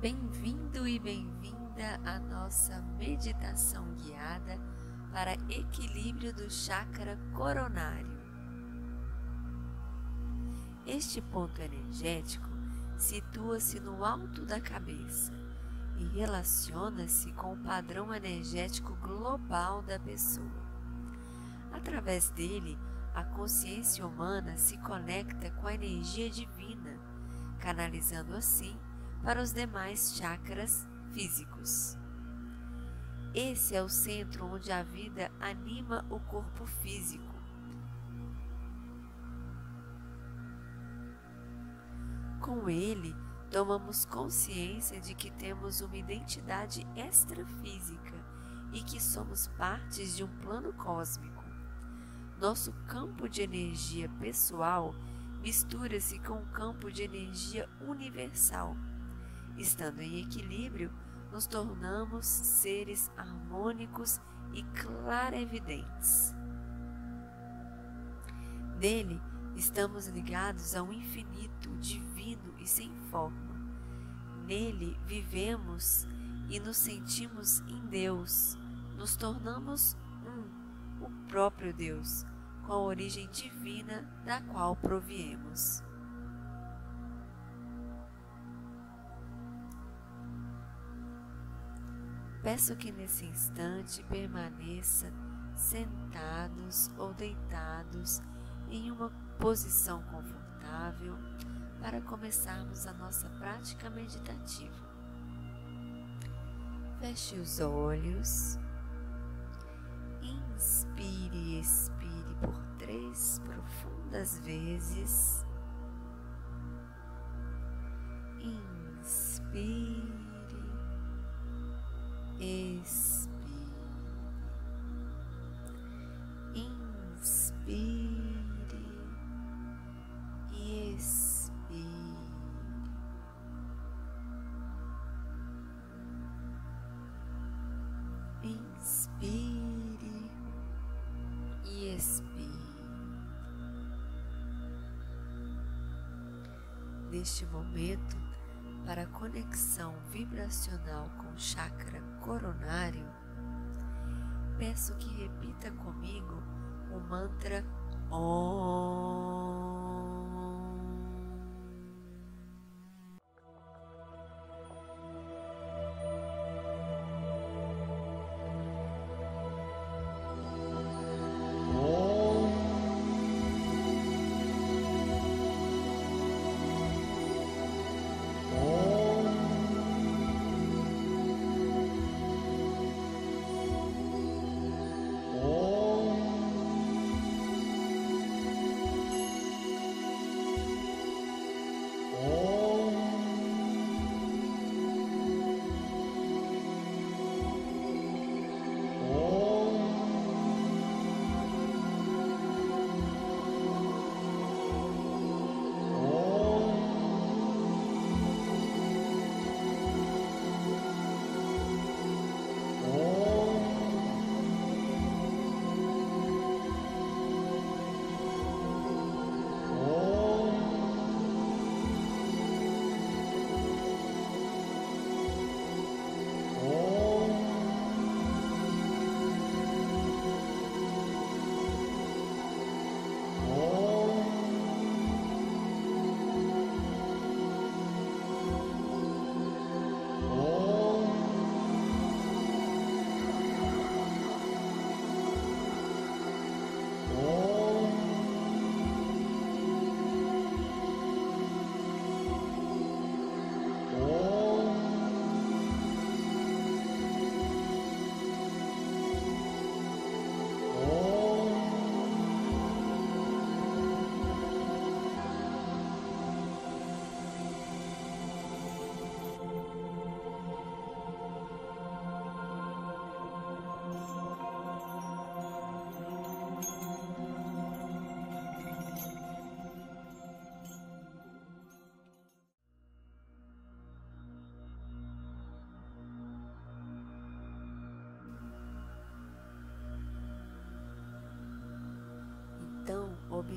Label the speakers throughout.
Speaker 1: Bem-vindo e bem-vinda à nossa meditação guiada para equilíbrio do chakra coronário. Este ponto energético situa-se no alto da cabeça e relaciona-se com o padrão energético global da pessoa. Através dele, a consciência humana se conecta com a energia divina, canalizando assim para os demais chakras físicos. Esse é o centro onde a vida anima o corpo físico. Com ele, tomamos consciência de que temos uma identidade extrafísica e que somos partes de um plano cósmico. Nosso campo de energia pessoal mistura-se com o campo de energia universal Estando em equilíbrio, nos tornamos seres harmônicos e clarevidentes. Nele, estamos ligados ao infinito, divino e sem forma. Nele vivemos e nos sentimos em Deus. Nos tornamos um, o próprio Deus, com a origem divina da qual proviemos. Peço que nesse instante permaneça sentados ou deitados em uma posição confortável para começarmos a nossa prática meditativa. Feche os olhos, inspire e expire por três profundas vezes. Inspire expire, inspire e expire. Inspire e expire. Neste momento, para a conexão vibracional com o chakra coronário, peço que repita comigo o mantra OM.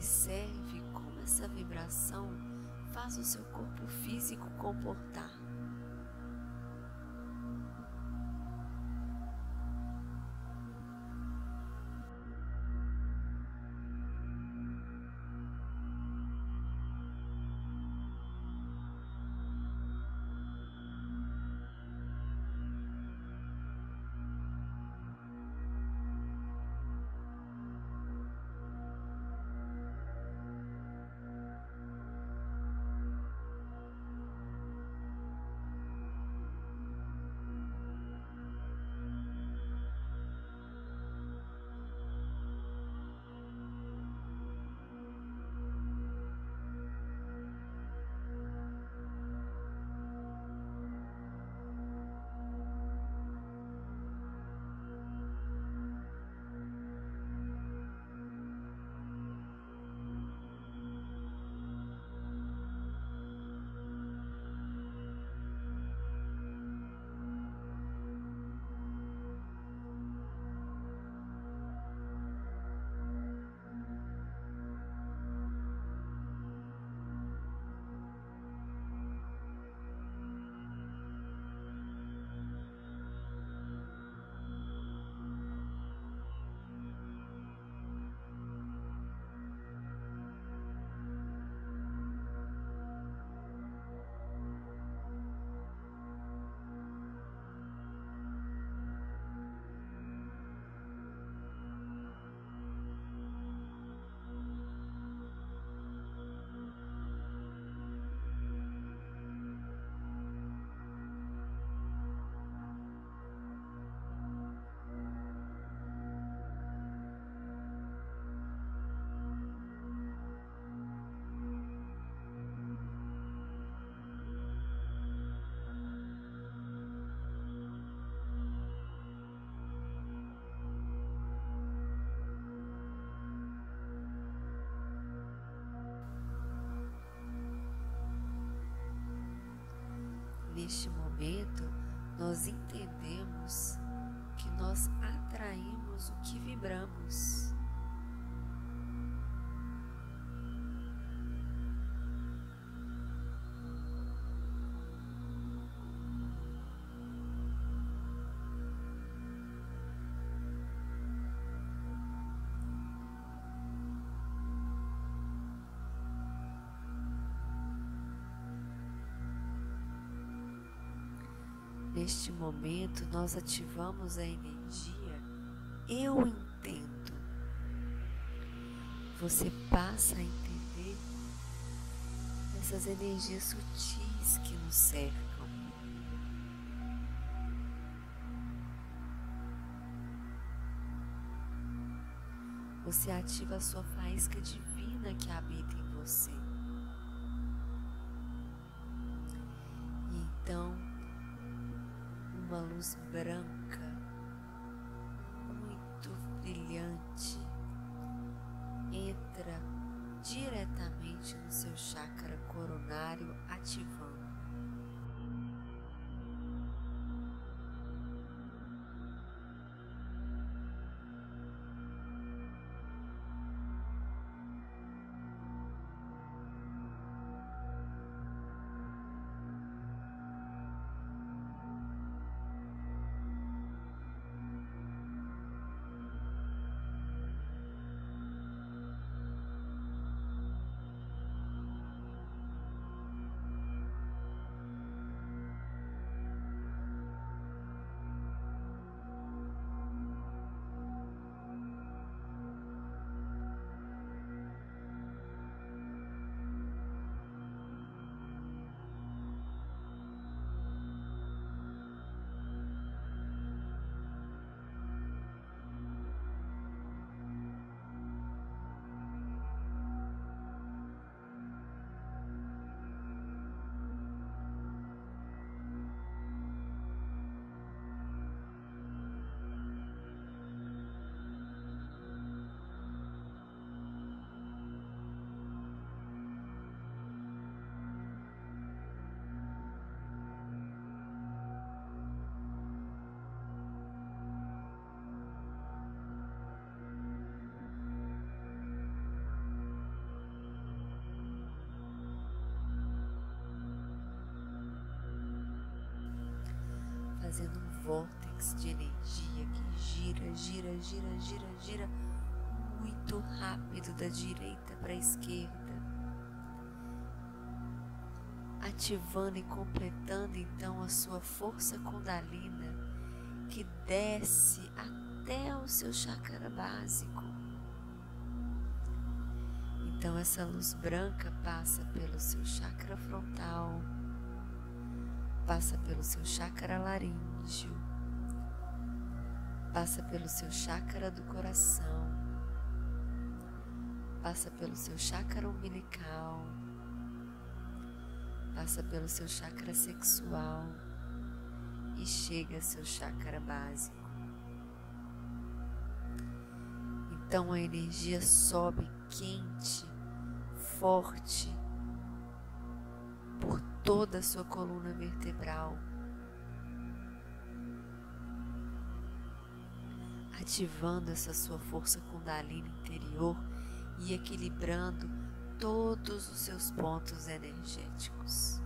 Speaker 1: Observe como essa vibração faz o seu corpo físico comportar. Neste momento nós entendemos que nós atraímos o que vibramos. Momento, nós ativamos a energia eu entendo. Você passa a entender essas energias sutis que nos cercam. Você ativa a sua faísca divina que habita em você. Luz branca, muito brilhante, entra diretamente no seu chakra coronário, ativando. Fazendo um vórtex de energia que gira, gira, gira, gira, gira muito rápido da direita para a esquerda, ativando e completando então a sua força Kundalina que desce até o seu chakra básico. Então essa luz branca passa pelo seu chakra frontal passa pelo seu chakra laríngeo, passa pelo seu chakra do coração, passa pelo seu chakra umbilical, passa pelo seu chakra sexual. E chega ao seu chakra básico. Então a energia sobe quente, forte por toda a sua coluna vertebral, ativando essa sua força Kundalini interior e equilibrando todos os seus pontos energéticos.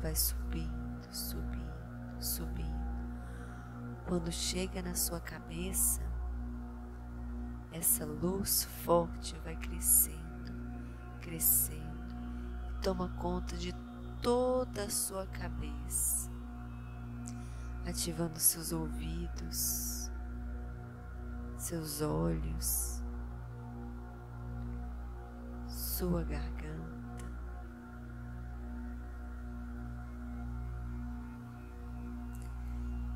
Speaker 1: Vai subindo, subindo, subindo. Quando chega na sua cabeça, essa luz forte vai crescendo, crescendo e toma conta de toda a sua cabeça, ativando seus ouvidos, seus olhos, sua garganta.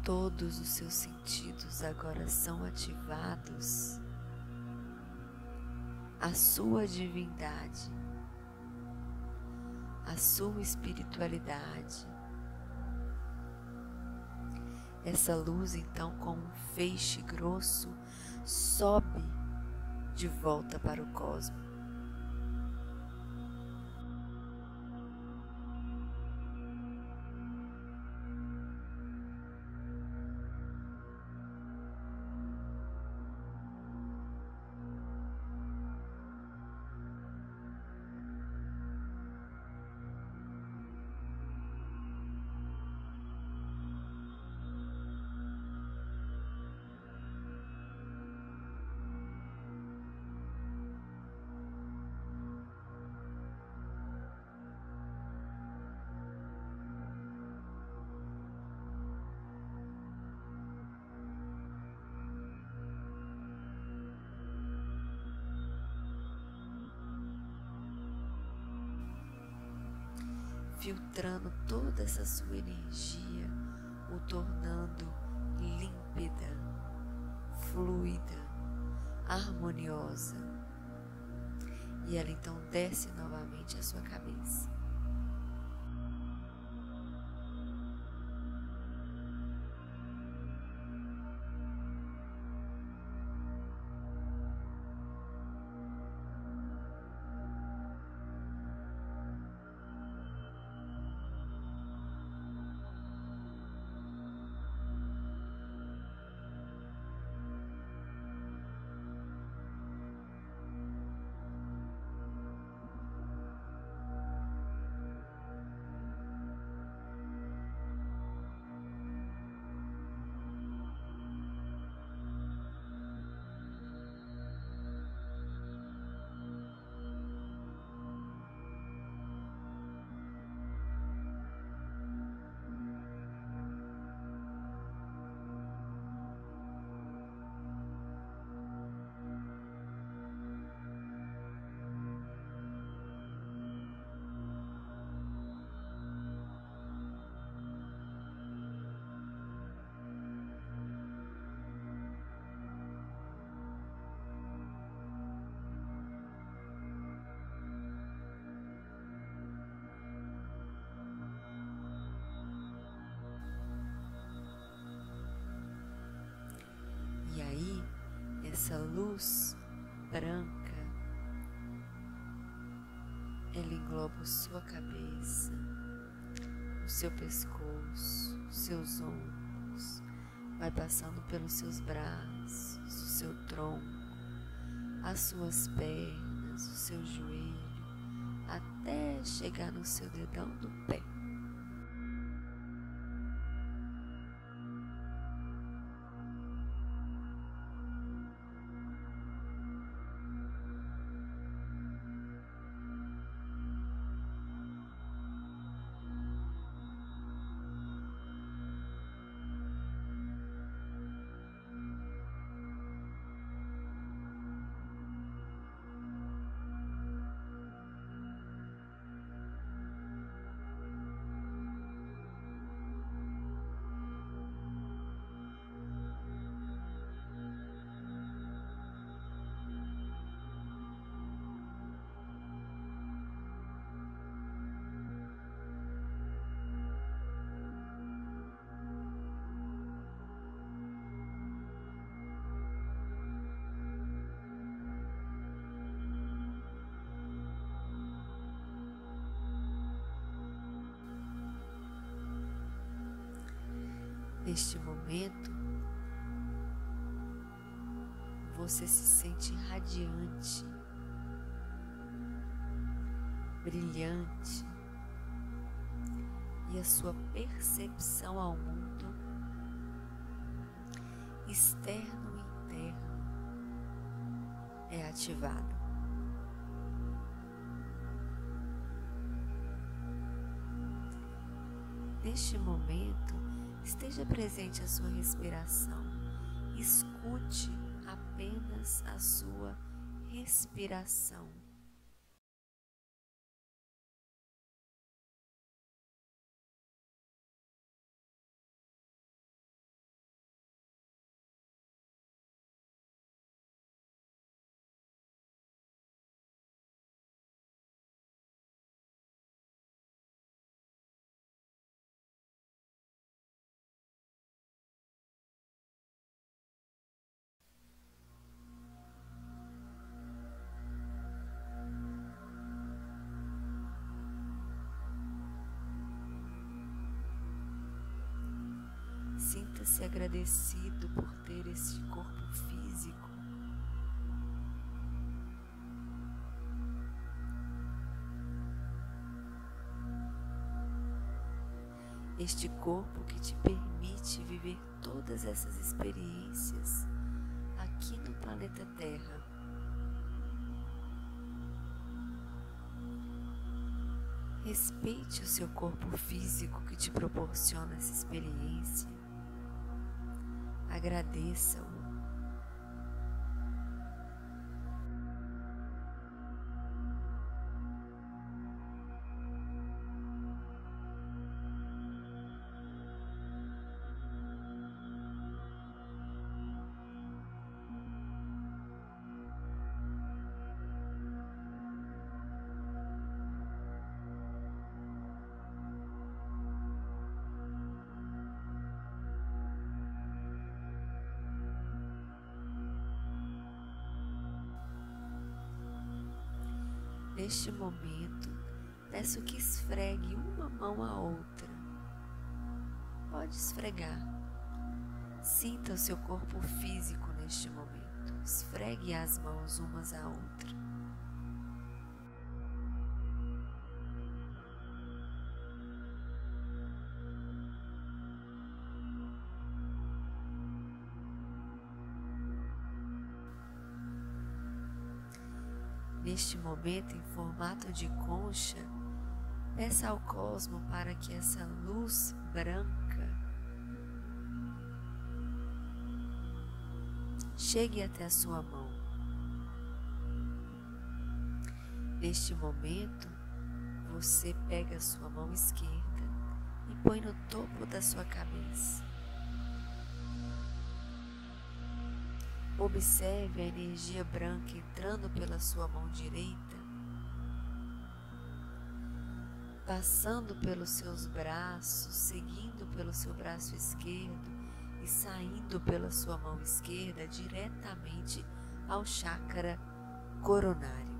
Speaker 1: Todos os seus sentidos agora são ativados. A sua divindade, a sua espiritualidade. Essa luz, então, como um feixe grosso, sobe de volta para o cosmos. Filtrando toda essa sua energia, o tornando límpida, fluida, harmoniosa. E ela então desce novamente a sua cabeça. Essa luz branca, ela engloba sua cabeça, o seu pescoço, seus ombros, vai passando pelos seus braços, o seu tronco, as suas pernas, o seu joelho, até chegar no seu dedão do pé. Neste momento, você se sente radiante, brilhante e a sua percepção ao mundo, externo e interno, é ativado. Neste momento, esteja presente a sua respiração. Escute apenas a sua respiração. Sinta-se agradecido por ter este corpo físico. Este corpo que te permite viver todas essas experiências aqui no planeta Terra. Respeite o seu corpo físico que te proporciona essa experiência agradeça-o. Neste momento, peço que esfregue uma mão a outra. Pode esfregar. Sinta o seu corpo físico neste momento. Esfregue as mãos umas a outra. Neste momento, em formato de concha, peça ao cosmo para que essa luz branca chegue até a sua mão. Neste momento, você pega a sua mão esquerda e põe no topo da sua cabeça. Observe a energia branca entrando pela sua mão direita, passando pelos seus braços, seguindo pelo seu braço esquerdo e saindo pela sua mão esquerda diretamente ao chakra coronário.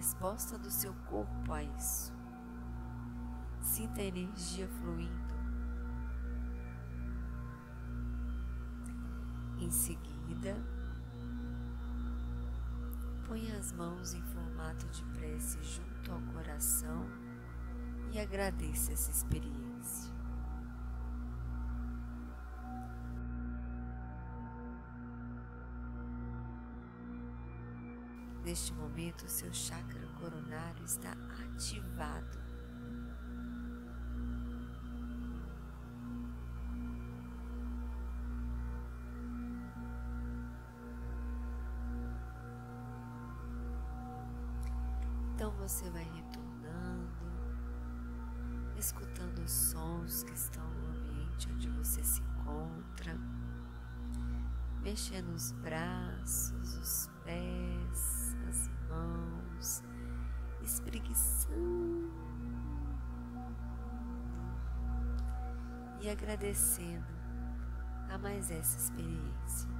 Speaker 1: Resposta do seu corpo a isso. Sinta a energia fluindo. Em seguida, põe as mãos em formato de prece junto ao coração e agradeça essa experiência. Neste momento, o seu chakra coronário está ativado. Então você vai retornando, escutando os sons que estão no ambiente onde você se encontra. mexendo os braços, os pés, as mãos, espreguiçando e agradecendo a mais essa experiência.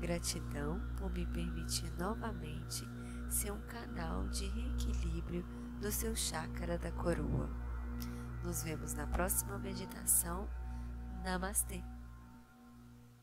Speaker 1: Gratidão por me permitir novamente ser um canal de reequilíbrio do seu chácara da coroa. Nos vemos na próxima meditação. Namastê!